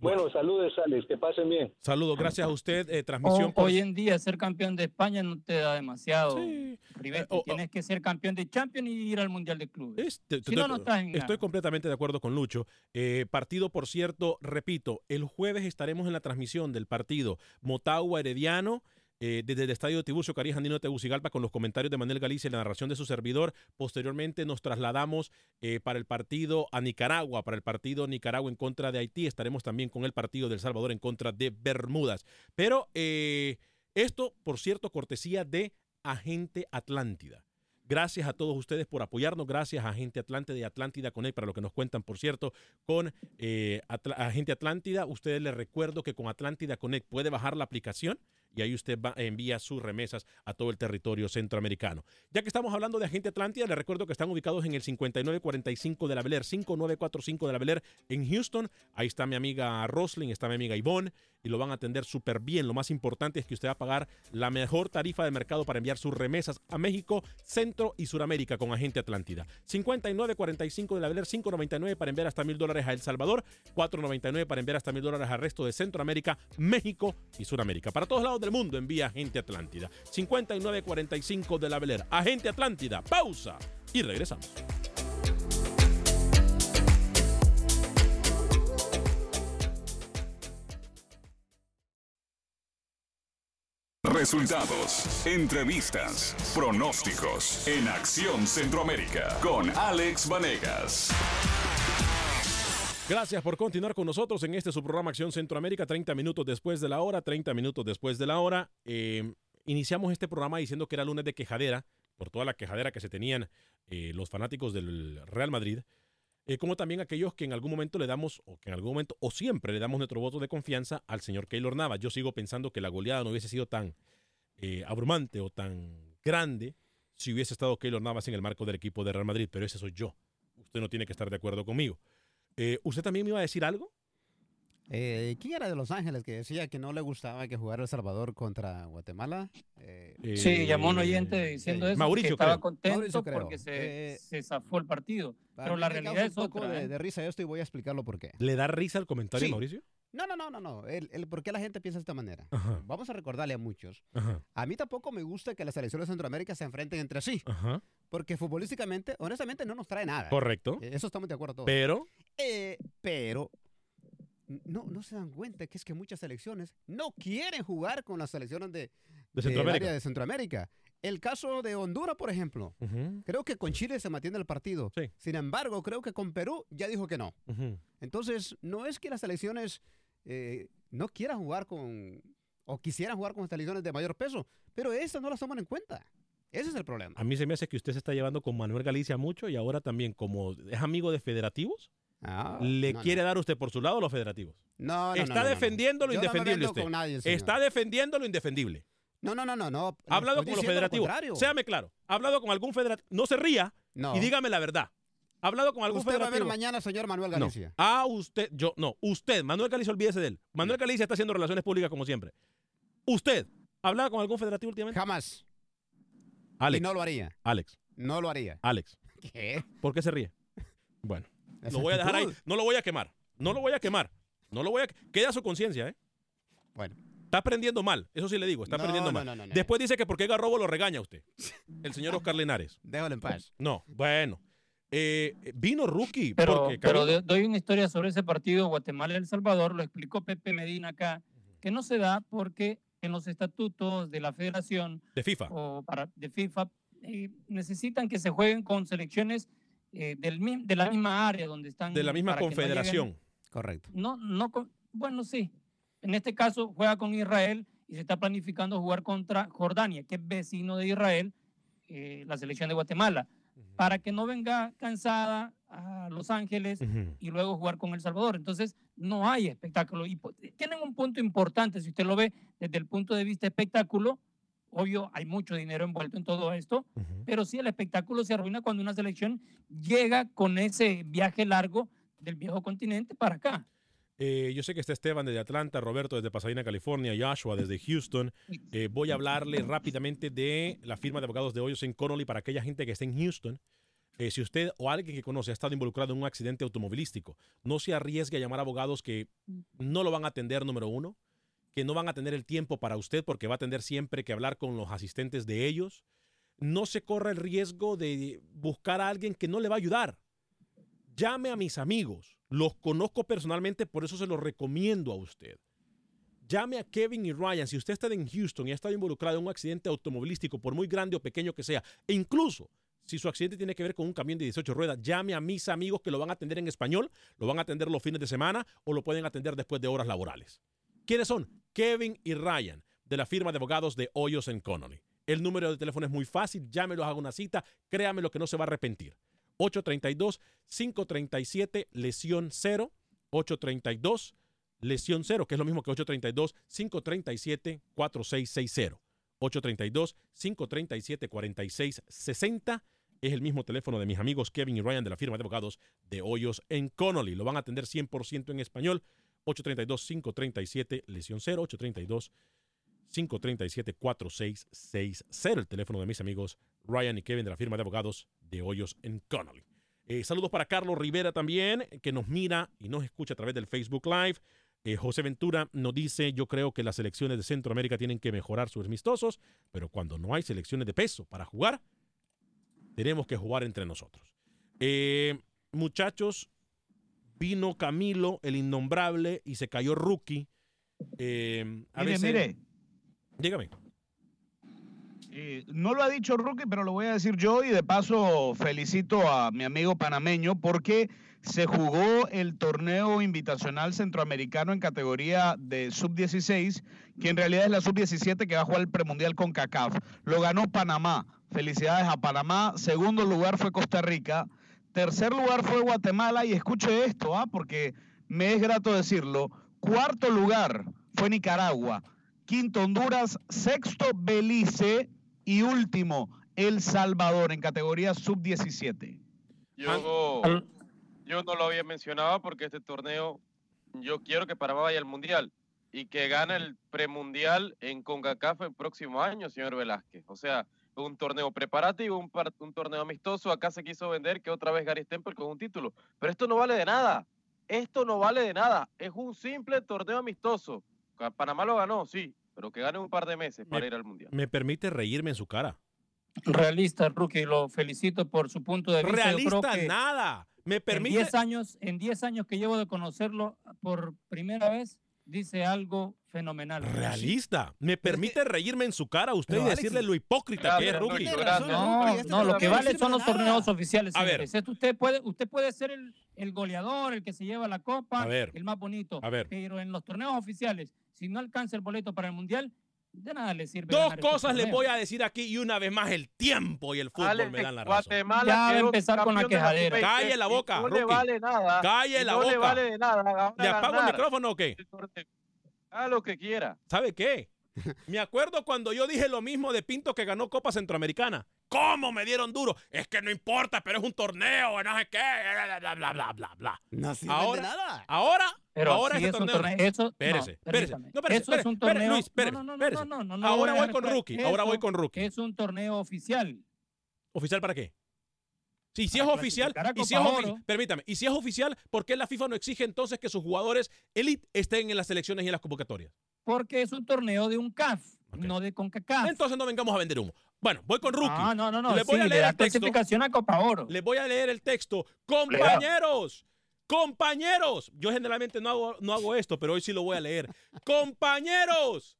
Bueno, bueno saludos, Alex, que pasen bien. Saludos, gracias a usted. Eh, transmisión. O, por... Hoy en día ser campeón de España no te da demasiado. Sí. Eh, oh, Tienes oh. que ser campeón de Champions y ir al Mundial de Clubes. Este, si no, no estás en Estoy nada. completamente de acuerdo con Lucho. Eh, partido, por cierto, repito, el jueves estaremos en la transmisión del partido Motagua Herediano. Eh, desde el estadio de Tiburcio Carías Andino de Tegucigalpa con los comentarios de Manuel Galicia y la narración de su servidor. Posteriormente nos trasladamos eh, para el partido a Nicaragua, para el partido Nicaragua en contra de Haití. Estaremos también con el partido del Salvador en contra de Bermudas. Pero eh, Esto, por cierto, cortesía de Agente Atlántida. Gracias a todos ustedes por apoyarnos. Gracias a Agente Atlántida y Atlántida Connect para lo que nos cuentan, por cierto, con Agente Atlántida. Ustedes les recuerdo que con Atlántida Connect puede bajar la aplicación y ahí usted va- envía sus remesas a todo el territorio centroamericano. Ya que estamos hablando de Agente Atlántida, les recuerdo que están ubicados en el 5945 de la Bel Air, 5945 de la Bel Air en Houston. Ahí está mi amiga Roslyn, está mi amiga Ivonne y lo van a atender súper bien. Lo más importante es que usted va a pagar la mejor tarifa de mercado para enviar sus remesas a México, Centro y Suramérica con Agente Atlántida. 5945 de la Bel Air, 599 para enviar hasta mil dólares a El Salvador, 499 para enviar hasta mil dólares al resto de Centroamérica, México y Suramérica. Para todos lados del mundo envía Agente Atlántida. 5945 de la Air. Agente Atlántida. Pausa y regresamos. Resultados, entrevistas, pronósticos en Acción Centroamérica con Alex Vanegas. Gracias por continuar con nosotros en este su programa Acción Centroamérica, 30 minutos después de la hora, 30 minutos después de la hora. Eh, iniciamos este programa diciendo que era lunes de quejadera, por toda la quejadera que se tenían eh, los fanáticos del Real Madrid, eh, como también aquellos que en algún momento le damos, o que en algún momento, o siempre le damos nuestro voto de confianza al señor Keylor Navas. Yo sigo pensando que la goleada no hubiese sido tan eh, abrumante o tan grande si hubiese estado Keylor Navas en el marco del equipo de Real Madrid, pero ese soy yo. Usted no tiene que estar de acuerdo conmigo. Eh, ¿Usted también me iba a decir algo? Eh, ¿Quién era de Los Ángeles que decía que no le gustaba que jugara El Salvador contra Guatemala? Eh, Sí, llamó un oyente diciendo sí. eso, Mauricio, que estaba creo. contento Mauricio, creo. porque se, Eh, se zafó el partido. Pero la realidad es un poco otra. de, ¿eh? de risa esto y voy a explicarlo por qué. ¿Le da risa el comentario, Sí. Mauricio? No, no, no, no, no. El, el por qué la gente piensa de esta manera. Ajá. Vamos a recordarle a muchos. Ajá. A mí tampoco me gusta que las selecciones de Centroamérica se enfrenten entre sí. Ajá. Porque futbolísticamente, honestamente, no nos trae nada. Correcto. Eh, Eso estamos de acuerdo todos. Pero, Eh, pero no, no se dan cuenta que es que muchas selecciones no quieren jugar con las selecciones de, del Centroamérica. área de Centroamérica. El caso de Honduras, por ejemplo. Creo que con Chile se mantiene el partido. Sin embargo, creo que con Perú ya dijo que no. Entonces, no es que las selecciones eh, no quieran jugar con, o quisieran jugar con selecciones de mayor peso, pero esas no las toman en cuenta. Ese es el problema. a mí se me hace que usted se está llevando con Manuel Galicia mucho y ahora también, como es amigo de federativos, Ah, le no, quiere dar usted por su lado a los federativos. No, no, no, Está defendiendo lo indefendible usted. nadie. Está defendiendo lo indefendible. No, no, no, no, no. Ha hablado con los lo federativos. contrario. Séame claro. Ha hablado con algún federativo. No se ría No. y dígame la verdad. Ha hablado con algún Usted va a ver federativo. mañana, señor Manuel No. Galicia. Ah, usted, yo, no, usted, Manuel Galicia, olvídese de él. Manuel Galicia está haciendo relaciones públicas como siempre. Usted, ¿ha hablado con algún federativo últimamente? Jamás. Alex. Y no lo haría. Alex. No lo haría. Alex. ¿Qué? ¿Por qué se ríe? Bueno, Esa lo voy a dejar ahí. No lo voy a quemar. No lo voy a quemar. No lo voy a. Queda su conciencia, ¿eh? Bueno. Está aprendiendo mal. Eso sí le digo. Está No, aprendiendo mal. no, no, no. Después dice que porque Garrobo lo regaña a usted. El señor Oscar Linares. Déjalo en paz. No, bueno. Eh, vino rookie. Pero, porque pero de- doy una historia sobre ese partido Guatemala-El Salvador, lo explicó Pepe Medina acá, que no se da porque en los estatutos de la federación de FIFA. o para, de FIFA eh, necesitan que se jueguen con selecciones eh, del, de la misma área donde están. De la misma no confederación. Correcto. no, no, con- bueno, sí. En este caso juega con Israel y se está planificando jugar contra Jordania, que es vecino de Israel, eh, la selección de Guatemala, para que no venga cansada a Los Ángeles y luego jugar con El Salvador. Entonces, no hay espectáculo. Y po- tienen un punto importante, si usted lo ve desde el punto de vista espectáculo, obvio, hay mucho dinero envuelto en todo esto, pero sí el espectáculo se arruina cuando una selección llega con ese viaje largo del viejo continente para acá. Eh, yo sé que está Esteban desde Atlanta, Roberto desde Pasadena, California, Joshua desde Houston. Eh, voy a hablarle rápidamente de la firma de abogados de Hoyos en Connolly para aquella gente que está en Houston. Eh, si usted o alguien que conoce ha estado involucrado en un accidente automovilístico, no se arriesgue a llamar a abogados que no lo van a atender, número uno, que no van a tener el tiempo para usted porque va a tener siempre que hablar con los asistentes de ellos. No se corra el riesgo de buscar a alguien que no le va a ayudar llame a mis amigos. Los conozco personalmente, por eso se los recomiendo a usted. Llame a Kevin y Ryan. Si usted está en Houston y ha estado involucrado en un accidente automovilístico, por muy grande o pequeño que sea, e incluso si su accidente tiene que ver con un camión de 18 ruedas, llame a mis amigos que lo van a atender en español, lo van a atender los fines de semana o lo pueden atender después de horas laborales. ¿Quiénes son? Kevin y Ryan. de la firma de abogados de Hoyos Connolly. El número de teléfono es muy fácil, llámelo, haga una cita, créame lo que no se va a arrepentir. 832-537 lesión 0, 832 lesión 0, que es lo mismo que 832-537-4660. 832-537-4660 es el mismo teléfono de mis amigos Kevin y Ryan de la firma de abogados de Hoyos en Connolly. Lo van a atender 100% en español. 832-537 lesión 0, 832 537-4660, el teléfono de mis amigos Ryan y Kevin de la firma de abogados de Hoyos en Connolly. Eh, saludos para Carlos Rivera también, que nos mira y nos escucha a través del Facebook Live. Eh, José Ventura nos dice, yo creo que las selecciones de Centroamérica tienen que mejorar sus amistosos, pero cuando no hay selecciones de peso para jugar, tenemos que jugar entre nosotros. Eh, muchachos, vino Camilo, el innombrable, y se cayó Rookie. Eh, a Mire, veces- mire. Dígame. Eh, no lo ha dicho Rookie, pero lo voy a decir yo y de paso felicito a mi amigo panameño porque se jugó el torneo invitacional centroamericano en categoría de sub-16, que en realidad es la sub-17 que va a jugar el premundial con CACAF. Lo ganó Panamá. Felicidades a Panamá. Segundo lugar fue Costa Rica. Tercer lugar fue Guatemala y escuche esto, ¿ah? porque me es grato decirlo. Cuarto lugar fue Nicaragua. Quinto Honduras, sexto Belice y último El Salvador en categoría sub-17. Yo, yo no lo había mencionado porque este torneo, yo quiero que Panamá vaya al Mundial y que gane el premundial en CONCACAF el próximo año, señor Velázquez. O sea, un torneo preparativo, un, par- un torneo amistoso. Acá se quiso vender que otra vez Gary Stempel con un título. Pero esto no vale de nada. Esto no vale de nada. Es un simple torneo amistoso. Panamá lo ganó, sí, pero que gane un par de meses para ir al Mundial. Me permite reírme en su cara. Realista, Rookie, lo felicito por su punto de vista. Realista que nada. Me En permite. 10 años, en 10 años que llevo de conocerlo por primera vez, dice algo fenomenal. Realista. Me permite reírme en su cara a usted Pero, y Alex, decirle lo hipócrita que es gracias. No, no, lo que vale son los torneos oficiales. A ver. Esto usted puede, usted puede ser el, el goleador, el que se lleva la copa, A ver. el más bonito. A ver. Pero en los torneos oficiales, si no alcanza el boleto para el mundial, de nada le sirve. Dos cosas les voy a decir aquí y una vez más el tiempo y el fútbol Alex, me dan la razón. Guatemala Ya va a empezar con la quejadera. sub-20 Calle la boca, No le vale nada. Calle la no le boca. vale de nada. ¿Le apago el micrófono o qué? Haga lo que quiera. ¿Sabe qué? Me acuerdo cuando yo dije lo mismo de Pinto que ganó Copa Centroamericana. ¿Cómo me dieron duro? Es que no importa, pero es un torneo, no sé qué, bla, bla, bla, bla, bla, bla. No sirve ahora, de nada. Ahora, Pero ahora sí este es un torneo. torneo- eso- no, espérese, espérese. permítame. No, espérese, Eso es espérese, un espérese, torneo- Luis, espérese, no, no, no, espérese. no, no, no, no Ahora voy con Rookie, ahora voy con Rookie. Es un torneo oficial. ¿Oficial para qué? Sí, si es oficial, y si es Copa ofi- Oro. permítame, y si es oficial, ¿por qué la FIFA no exige entonces que sus jugadores elite estén en las selecciones y en las convocatorias? Porque es un torneo de un CAF, no de CONCACAF. Entonces no vengamos a vender humo. Bueno, voy con Rookie. Ah, no, no, no. Les voy sí, a le leer da el clasificación a Copa Oro. Les voy a leer el texto. Compañeros, compañeros. Yo generalmente no hago, no hago esto, pero hoy sí lo voy a leer. Compañeros,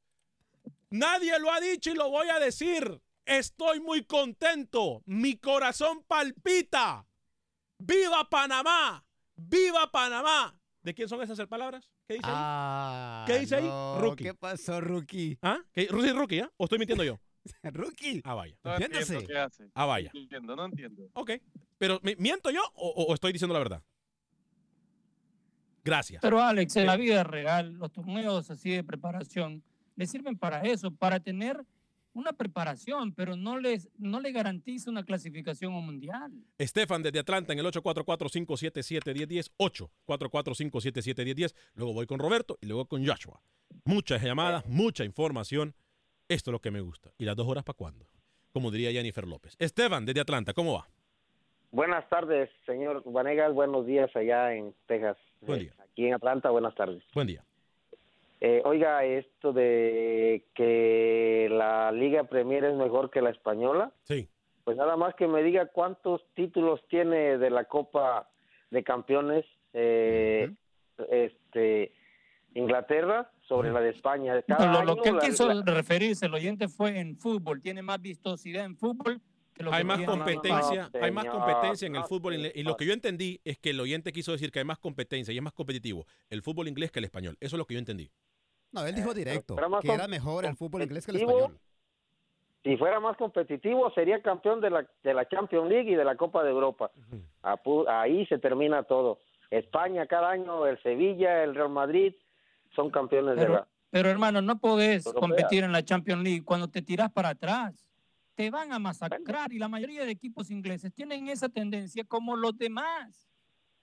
nadie lo ha dicho y lo voy a decir. Estoy muy contento. Mi corazón palpita. ¡Viva Panamá! ¡Viva Panamá! ¿De quién son esas palabras? ¿Qué dice ahí? Ah, ¿Qué dice ahí? no, Rookie. ¿Qué pasó, Rookie? ¿Ah? ¿Qué? ¿Rookie, Rookie, ¿ah? ¿O estoy mintiendo yo? Rookie. Ah, vaya. No entiendo qué hace. Ah, vaya. No entiendo, no entiendo. Ok. Pero ¿mi- ¿miento yo o, o- o estoy diciendo la verdad? Gracias. Pero Alex, en la vida real, los torneos así de preparación le sirven para eso, para tener una preparación, pero no les no le garantiza una clasificación a un mundial. Estefan desde Atlanta en el 844-577-1010. 844-577-1010. Luego voy con Roberto y luego con Joshua. Muchas llamadas, mucha información. Esto es lo que me gusta. ¿Y las dos horas para cuándo? Como diría Jennifer López. Esteban desde Atlanta, ¿cómo va? Buenas tardes, señor Vanegas. Buenos días allá en Texas. Buen Eh, día. Aquí en Atlanta, buenas tardes. Buen día. Eh, oiga, esto de que la Liga Premier es mejor que la española. Sí. Pues nada más que me diga cuántos títulos tiene de la Copa de Campeones eh, este Inglaterra sobre la de España. Cada lo, lo año que él la- quiso la- referirse, el oyente fue en fútbol, tiene más vistosidad en fútbol que lo Hay que más competencia, hay más competencia en el fútbol inglés. Y lo que yo entendí es que el oyente quiso decir que hay más competencia y es más competitivo el fútbol inglés que el español. Eso es lo que yo entendí. No, él dijo directo, más que era mejor el fútbol inglés que el español. Si fuera más competitivo, sería campeón de la, de la Champions League y de la Copa de Europa. Ahí se termina todo. España cada año, el Sevilla, el Real Madrid, son campeones de Pero, la... pero hermano, no podés Europea. competir en la Champions League cuando te tiras para atrás. Te van a masacrar y la mayoría de equipos ingleses tienen esa tendencia como los demás.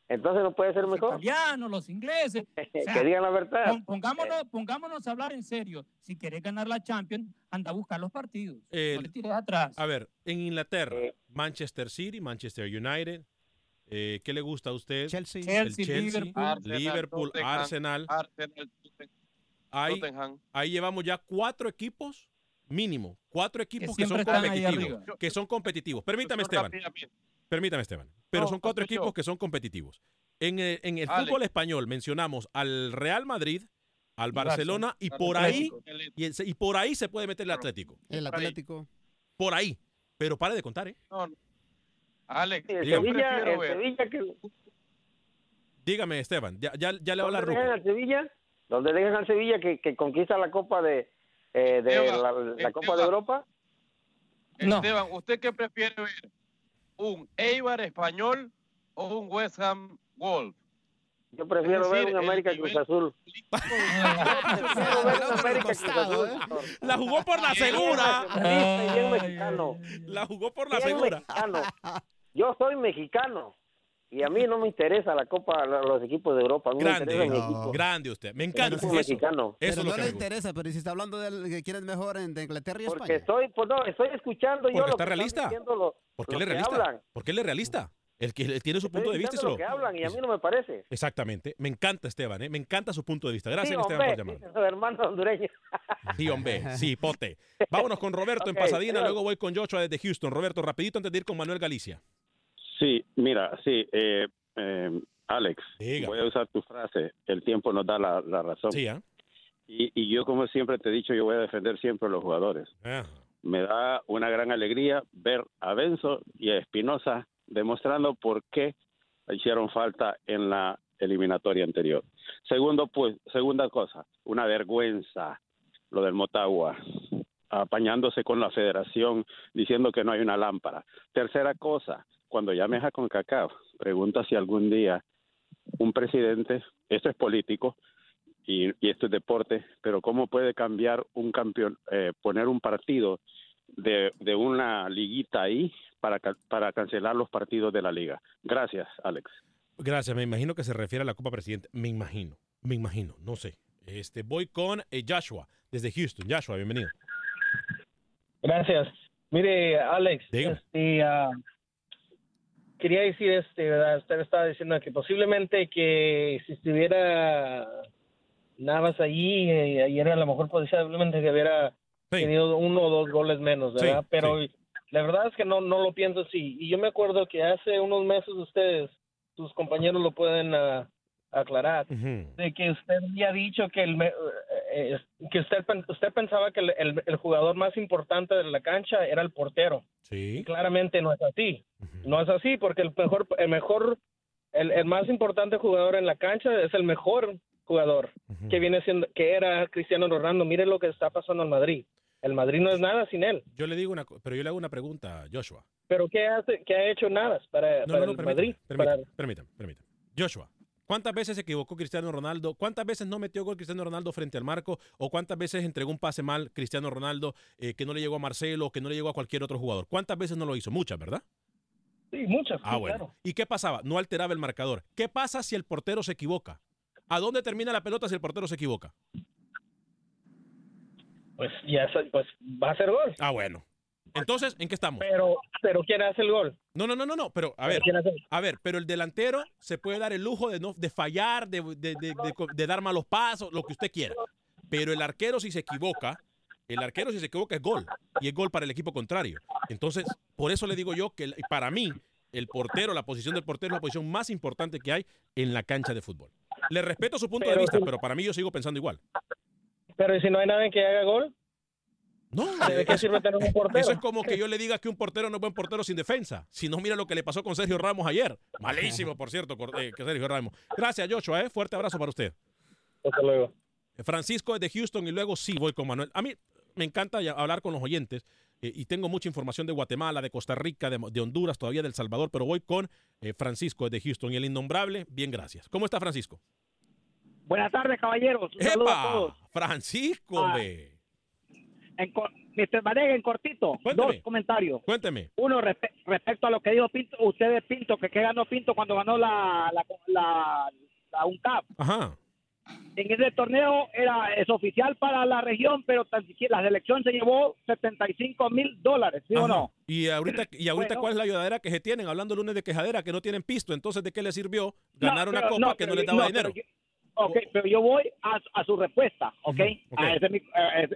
Entonces no puede ser Los mejor. italianos, los ingleses. O sea, que digan la verdad. pon- pongámonos, pongámonos a hablar en serio. Si querés ganar la Champions, anda a buscar los partidos. El- no te tires atrás. A ver, en Inglaterra, Manchester City, Manchester United, eh, ¿qué le gusta a usted? Chelsea. El Chelsea, Chelsea, Liverpool. Arsenal, Liverpool, Tottenham, Arsenal. Arsenal, Totten- Ahí, Tottenham. ahí llevamos ya cuatro equipos, mínimo, cuatro equipos que, son competitivos. Que son competitivos. Permítame, Esteban. Permítame, Esteban. Pero No, son cuatro equipos que son competitivos. En el, en el fútbol español mencionamos al Real Madrid, al Barcelona y por ahí y, el- y por ahí se puede meter el Atlético. El. Atlético. Por ahí. Pero pare de contar, ¿eh? No, no. Alex, El yo Sevilla, prefiero el Sevilla que... Dígame, Esteban. Ya, ya, ya le va a ¿Dónde hablar dejan Ruco. al Sevilla? ¿Dónde dejan al Sevilla que, que conquista la Copa de, eh, de Esteban, la, la Copa de Europa? No. Esteban, ¿usted qué prefiere ver? ¿Un Eibar español o un West Ham Wolf? Yo prefiero ver un América nivel- Cruz Azul. Azul. La jugó por la segura. Ay, mexicano. La jugó por la segura. mexicano. Yo soy mexicano. Y a mí no me interesa la Copa, los equipos de Europa. A mí me Grande, No. equipo. grande usted. Me encanta eso. mexicano. Eso Pero es lo no le interesa, pero si está hablando del que quién es mejor en, de Inglaterra y Porque España. estoy, pues no, estoy escuchando yo Porque lo está que están los él es que realista. hablan. Porque él es realista. El que él tiene su Estoy punto de vista. lo- lo que hablan y a mí no me parece. Exactamente. Me encanta Esteban, ¿eh? Me encanta su punto de vista. Gracias, sí, Esteban, por llamar. hermano hondureño. Sí, hombre. Sí, pote. Vámonos con Roberto en Pasadena, luego voy con Joshua desde Houston. Roberto, rapidito antes de ir con Manuel Galicia. Sí, mira, sí, eh, eh, Alex, Diga. voy a usar tu frase, el tiempo nos da la, la razón. Sí. Y, y yo, como siempre te he dicho, yo voy a defender siempre a los jugadores. Ah. Me da una gran alegría ver a Benzo y a Espinosa demostrando por qué hicieron falta en la eliminatoria anterior. Segundo, pues, segunda cosa, una vergüenza lo del Motagua, apañándose con la federación, diciendo que no hay una lámpara. Tercera cosa, cuando llames a CONCACAF, pregunta si algún día un presidente, esto es político y, y esto es deporte, pero ¿cómo puede cambiar un campeón, eh, poner un partido de, de una liguita ahí para, para cancelar los partidos de la liga? Gracias, Alex. Gracias, me imagino que se refiere a la Copa Presidente. Me imagino, me imagino, no sé. Este, voy con eh, Joshua desde Houston. Joshua, bienvenido. Gracias. Mire, Alex, este, ah, quería decir, este, ¿verdad? Usted estaba diciendo que posiblemente que si estuviera Navas allí, eh, ayer a lo mejor posiblemente que hubiera tenido uno o dos goles menos, Sí, ¿verdad? Pero la verdad es que no, no lo pienso así. Y yo me acuerdo que hace unos meses ustedes, sus compañeros lo pueden ah, aclarar, de que usted había dicho que el eh, eh, que usted usted pensaba que el, el- el jugador más importante de la cancha era el portero. Sí. Claramente no es así. No es así porque el mejor el mejor el, el más importante jugador en la cancha es el mejor jugador que viene siendo que era Cristiano Ronaldo. Mire lo que está pasando en Madrid. El Madrid no es nada sin él. Yo le digo una, pero yo le hago una pregunta, Joshua. Pero qué hace qué ha hecho nada para, No, para no, no, el permítame, Madrid? permítame, Para- permítame, permítame. Joshua, ¿cuántas veces se equivocó Cristiano Ronaldo? ¿Cuántas veces no metió gol Cristiano Ronaldo frente al marco? ¿O cuántas veces entregó un pase mal Cristiano Ronaldo eh, que no le llegó a Marcelo, que no le llegó a cualquier otro jugador? ¿Cuántas veces no lo hizo? Muchas, ¿verdad? Sí, muchas. Ah, sí, bueno. claro. ¿Y qué pasaba? No alteraba el marcador. ¿Qué pasa si el portero se equivoca? ¿A dónde termina la pelota si el portero se equivoca? Pues ya pues va a ser gol. Ah, bueno. Entonces, ¿en qué estamos? Pero pero quién hace el gol? No, no, no, no, no, pero a ver, a ver, pero el delantero se puede dar el lujo de no de fallar, de, de- de- dar malos pasos, lo que usted quiera. Pero el arquero si se equivoca, el arquero si se equivoca es gol y es gol para el equipo contrario. Entonces, por eso le digo yo que el- para mí el portero, la posición del portero es la posición más importante que hay en la cancha de fútbol. Le respeto su punto de vista, pero para mí yo sigo pensando igual. Pero ¿y si no hay nadie que haga gol? No, ¿De qué sirve tener un portero? Eso es como que yo le diga que un portero no es buen portero sin defensa. Si no, mira lo que le pasó con Sergio Ramos ayer. Malísimo, por cierto, eh, que Sergio Ramos. Gracias, Joshua. ¿eh? Fuerte abrazo para usted. Hasta luego. Francisco es de Houston y luego sí voy con Manuel. A mí me encanta hablar con los oyentes eh, y tengo mucha información de Guatemala, de Costa Rica, de, Honduras, todavía de El Salvador, pero voy con eh, Francisco de Houston y el innombrable. Bien, gracias. ¿Cómo está Francisco? Buenas tardes, caballeros. Un a todos. Francisco, ah, en, Mr. Vanega, en cortito, dos comentarios. Cuénteme. Uno, respecto a lo que dijo Pinto, ustedes Pinto, que qué ganó Pinto cuando ganó la, la, la, la UNCAP. Ajá en ese torneo era es oficial para la región, pero tan siquiera la selección se llevó 75 mil dólares, ¿sí o no? Y ahorita, y ahorita ¿cuál es la ayudadera que se tienen? Hablando lunes de quejadera, que no tienen pisto, entonces ¿de qué les sirvió ganar una copa que no les daba dinero? Ok, pero yo voy a, su respuesta, ¿ok? ese, es mi,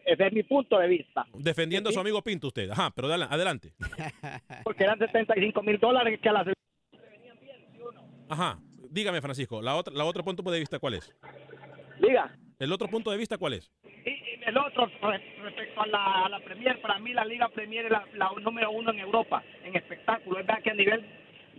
ese, es mi, punto de vista. Defendiendo a su amigo Pinto usted, ajá, pero adelante. Porque eran 75 mil dólares que a la selección venían bien, ¿sí o no? Ajá, dígame Francisco, la otra, la otro punto de vista, ¿cuál es? Diga. ¿El otro punto de vista cuál es? Y, el otro, respecto a la, a la, Premier, para mí la Liga Premier es la, la, número uno en Europa, en espectáculo. Es verdad que a nivel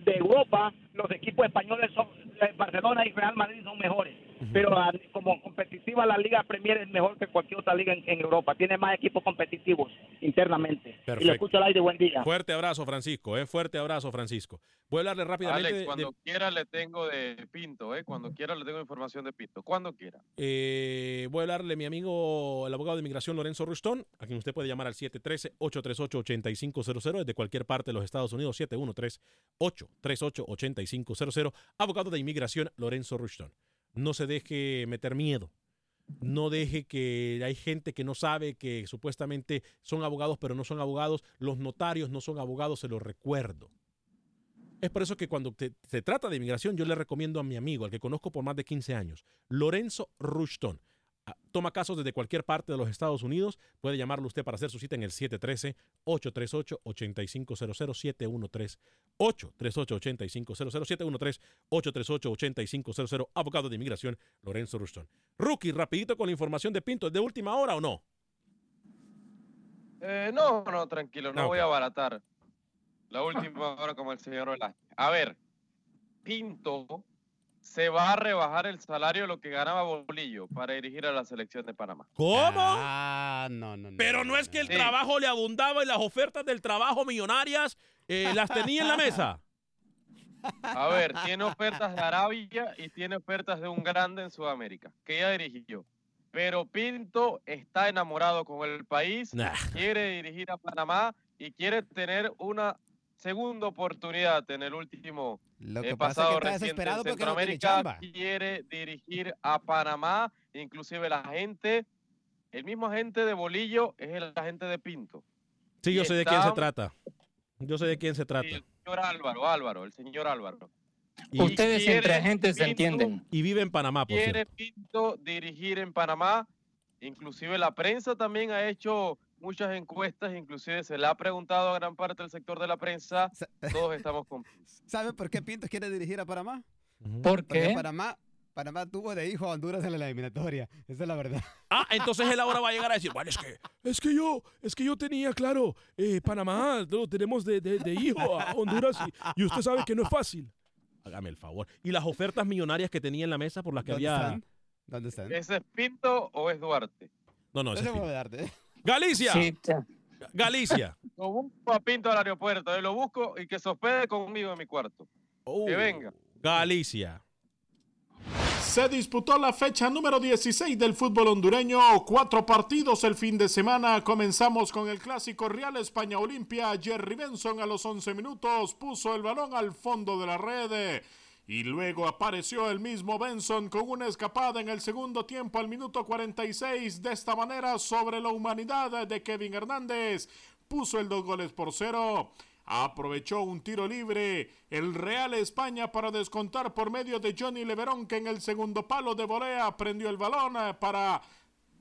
de Europa, los equipos españoles son, eh, Barcelona y Real Madrid son mejores pero como competitiva la Liga Premier es mejor que cualquier otra liga en, Europa. Tiene más equipos competitivos internamente. Perfecto. Y lo escucho al aire, buen día. Fuerte abrazo, Francisco. Eh. Fuerte abrazo, Francisco. Voy a hablarle rápidamente. Alex, cuando quiera le tengo de Pinto, ¿eh? Cuando quiera le tengo información de Pinto. Cuando quiera. Eh, voy a hablarle a mi amigo, el abogado de inmigración Lorenzo Rustón, a quien usted puede llamar al 713-838-8500 desde cualquier parte de los Estados Unidos. 713-838-8500. Abogado de inmigración Lorenzo Rustón no se deje meter miedo. No deje que hay gente que no sabe que supuestamente son abogados, pero no son abogados. Los notarios no son abogados, se lo recuerdo. Es por eso que cuando se trata de inmigración, yo le recomiendo a mi amigo, al que conozco por más de 15 años, Lorenzo Rushton. Ah, toma casos desde cualquier parte de los Estados Unidos. Puede llamarlo usted para hacer su cita en el 713-838-8500, 713-838-8500, 713-838-8500, abogado de inmigración Lorenzo Ruston. Rookie, rapidito con la información de Pinto, ¿es de última hora o no? Eh, no, no, tranquilo, no, voy a abaratar la última hora como el señor Velázquez. A ver, Pinto se va a rebajar el salario de lo que ganaba Bolillo para dirigir a la selección de Panamá. ¿Cómo? Ah, no, no, no. Pero no es que el trabajo le abundaba y las ofertas del trabajo millonarias eh, las tenía en la mesa. A ver, tiene ofertas de Arabia y tiene ofertas de un grande en Sudamérica, que ya dirigió. Pero Pinto está enamorado con el país, quiere dirigir a Panamá y quiere tener una segunda oportunidad en el último Lo que pasado pasa es que está en Centroamérica. quiere dirigir a Panamá, inclusive la gente, el mismo agente de Bolillo es el agente de Pinto. Sí, yo sé de quién se trata. Yo sé de quién se trata. el señor Álvaro, Álvaro, el señor Álvaro. Ustedes entre agentes se entienden. Y vive en Panamá, por Quiere Pinto dirigir en Panamá. Inclusive la prensa también ha hecho muchas encuestas, inclusive se le ha preguntado a gran parte del sector de la prensa, todos estamos con... ¿Sabe por qué Pinto quiere dirigir a Panamá? ¿Por qué? Porque Panamá, Panamá tuvo de hijo a Honduras en la eliminatoria, esa es la verdad. Ah, entonces él ahora va a llegar a decir, bueno, es que, es que yo, es que yo tenía, claro, eh, Panamá, lo tenemos de, de, hijo a Honduras y, usted sabe que no es fácil. Hágame el favor. ¿Y las ofertas millonarias que tenía en la mesa por las que había... ¿Dónde están? ¿Es Pinto o es Duarte? No, no, es Duarte. Galicia. Galicia. Lo busco a Pinto al aeropuerto, eh, lo busco y que se hospede conmigo en mi cuarto. que oh. venga. Galicia. Se disputó la fecha número 16 del fútbol hondureño, cuatro partidos el fin de semana. Comenzamos con el clásico Real España Olimpia. Jerry Benson a los 11 minutos puso el balón al fondo de la red. Y luego apareció el mismo Benson con una escapada en el segundo tiempo al minuto 46. De esta manera, sobre la humanidad de Kevin Hernández, puso el dos goles por cero. Aprovechó un tiro libre el Real España para descontar por medio de Johnny Leverón que en el segundo palo de volea prendió el balón eh, para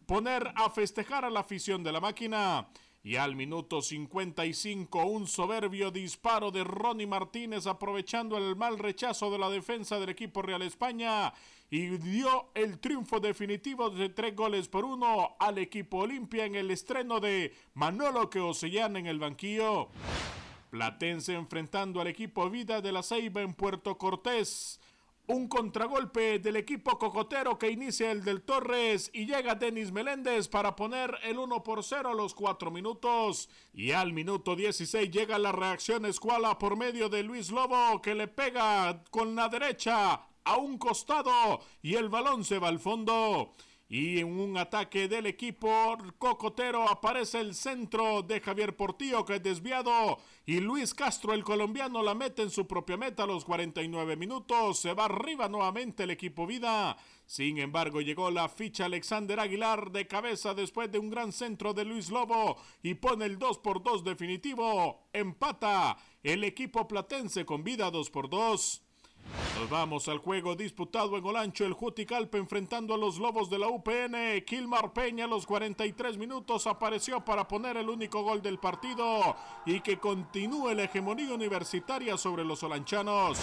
poner a festejar a la afición de la máquina. Y al minuto 55, un soberbio disparo de Ronnie Martínez aprovechando el mal rechazo de la defensa del equipo Real España y dio el triunfo definitivo de tres goles por uno al equipo Olimpia en el estreno de Manolo Queosellán en el banquillo. Platense enfrentando al equipo Vida de la Ceiba en Puerto Cortés. Un contragolpe del equipo cocotero que inicia el del Torres y llega Denis Meléndez para poner el 1 por 0 a los 4 minutos. Y al minuto 16 llega la reacción escuala por medio de Luis Lobo que le pega con la derecha a un costado y el balón se va al fondo. Y en un ataque del equipo cocotero aparece el centro de Javier Portillo que es desviado y Luis Castro el colombiano la mete en su propia meta a los 49 minutos. Se va arriba nuevamente el equipo Vida. Sin embargo llegó la ficha Alexander Aguilar de cabeza después de un gran centro de Luis Lobo y pone el 2 por 2 definitivo. Empata el equipo platense con Vida 2 por 2. Nos vamos al juego disputado en Olancho, el Juticalpe enfrentando a los Lobos de la UPN. Kilmar Peña a los 43 minutos apareció para poner el único gol del partido y que continúe la hegemonía universitaria sobre los olanchanos.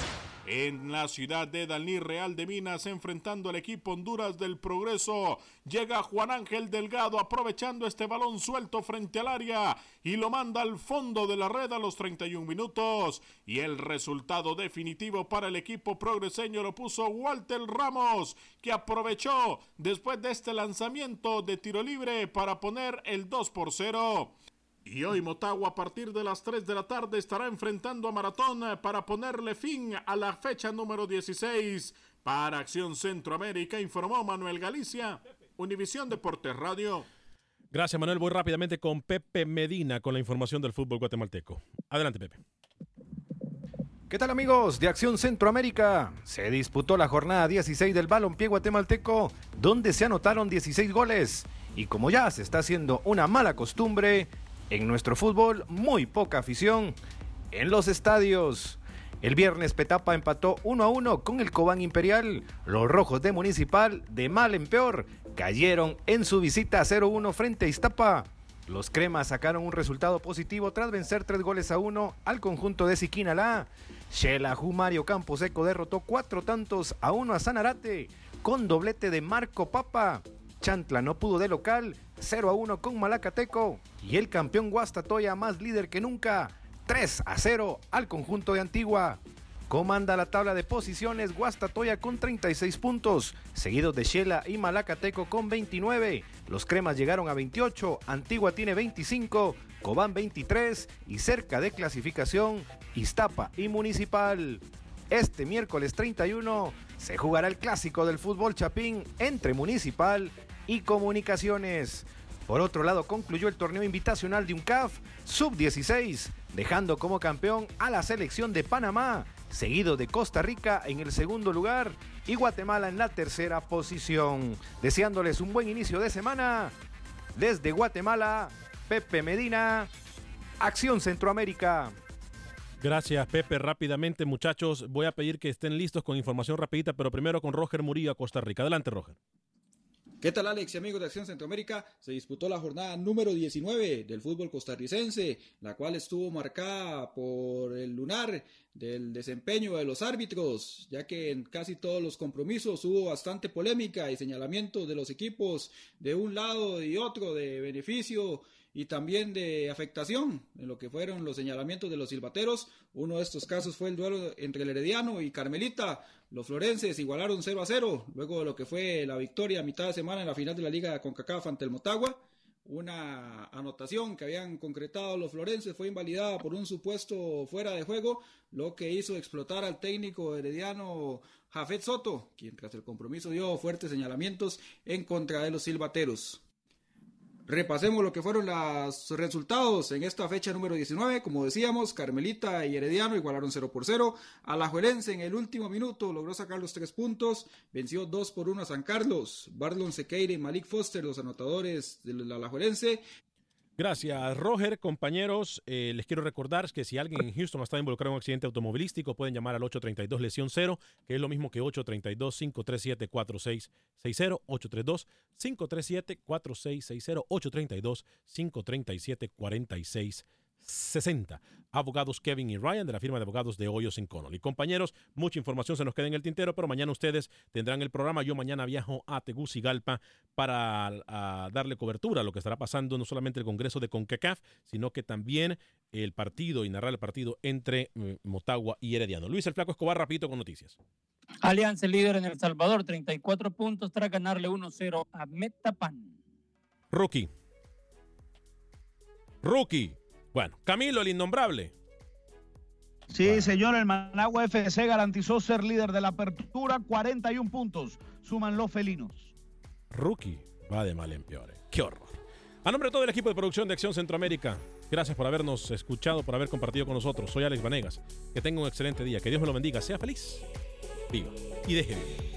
En la ciudad de Dalní Real de Minas, enfrentando al equipo Honduras del Progreso, llega Juan Ángel Delgado aprovechando este balón suelto frente al área y lo manda al fondo de la red a los 31 minutos. Y el resultado definitivo para el equipo progreseño lo puso Walter Ramos, que aprovechó después de este lanzamiento de tiro libre para poner el 2 por 0. Y hoy Motagua a partir de las 3 de la tarde estará enfrentando a Maratón para ponerle fin a la fecha número 16. Para Acción Centroamérica informó Manuel Galicia, Univisión Deportes Radio. Gracias Manuel, voy rápidamente con Pepe Medina con la información del fútbol guatemalteco. Adelante Pepe. ¿Qué tal amigos de Acción Centroamérica? Se disputó la jornada 16 del balompié guatemalteco, donde se anotaron 16 goles. Y como ya se está haciendo una mala costumbre, en nuestro fútbol, muy poca afición. En los estadios. El viernes Petapa empató 1 a 1 con el Cobán Imperial. Los rojos de Municipal, de mal en peor, cayeron en su visita 0-1 frente a Iztapa. Los cremas sacaron un resultado positivo tras vencer 3 goles a 1 al conjunto de Siquinalá. Shelahu Mario Camposeco derrotó 4 tantos a 1 a Sanarate con doblete de Marco Papa. Chantla no pudo de local, 0 a 1 con Malacateco. Y el campeón Guastatoya más líder que nunca, 3 a 0 al conjunto de Antigua. Comanda la tabla de posiciones Guastatoya con 36 puntos, seguidos de Shela y Malacateco con 29. Los cremas llegaron a 28, Antigua tiene 25, Cobán 23 y cerca de clasificación Iztapa y Municipal. Este miércoles 31 se jugará el clásico del fútbol chapín entre Municipal y Comunicaciones. Por otro lado, concluyó el torneo invitacional de UNCAF Sub-16, dejando como campeón a la selección de Panamá, seguido de Costa Rica en el segundo lugar y Guatemala en la tercera posición. Deseándoles un buen inicio de semana. Desde Guatemala, Pepe Medina, Acción Centroamérica. Gracias, Pepe. Rápidamente, muchachos, voy a pedir que estén listos con información rapidita, pero primero con Roger Murillo Costa Rica. Adelante, Roger. ¿Qué tal Alex y amigos de Acción Centroamérica? Se disputó la jornada número 19 del fútbol costarricense, la cual estuvo marcada por el lunar del desempeño de los árbitros, ya que en casi todos los compromisos hubo bastante polémica y señalamiento de los equipos de un lado y otro de beneficio y también de afectación en lo que fueron los señalamientos de los silbateros. Uno de estos casos fue el duelo entre el Herediano y Carmelita. Los florenses igualaron 0 a 0 luego de lo que fue la victoria a mitad de semana en la final de la Liga CONCACAF ante el Motagua. Una anotación que habían concretado los florenses fue invalidada por un supuesto fuera de juego, lo que hizo explotar al técnico herediano Jafet Soto, quien tras el compromiso dio fuertes señalamientos en contra de los silbateros. Repasemos lo que fueron los resultados en esta fecha número 19. Como decíamos, Carmelita y Herediano igualaron 0 por 0. Alajuelense en el último minuto logró sacar los tres puntos. Venció 2 por 1 a San Carlos. Barlon Sequeira y Malik Foster, los anotadores del Alajuelense. Gracias, Roger. Compañeros, eh, les quiero recordar que si alguien en Houston está involucrado en un accidente automovilístico, pueden llamar al 832 lesión 0, que es lo mismo que 832-537-4660, 832-537-4660, 832-537-4660. 60. Abogados Kevin y Ryan de la firma de abogados de Hoyos en Connolly. Compañeros, mucha información se nos queda en el tintero, pero mañana ustedes tendrán el programa. Yo mañana viajo a Tegucigalpa para a darle cobertura a lo que estará pasando, no solamente el Congreso de CONCACAF, sino que también el partido y narrar el partido entre mm, Motagua y Herediano. Luis el Flaco Escobar, rapidito con noticias. Alianza líder en El Salvador, 34 puntos tras ganarle 1-0 a Metapan. Rookie. Rookie. Bueno, Camilo, el innombrable. Sí, señor, el Managua FC garantizó ser líder de la apertura, 41 puntos. Suman los felinos. Rookie. Va de mal en peor. eh. Qué horror. A nombre de todo el equipo de producción de Acción Centroamérica, gracias por habernos escuchado, por haber compartido con nosotros. Soy Alex Vanegas. Que tenga un excelente día. Que Dios me lo bendiga. Sea feliz. Viva. Y deje vivir.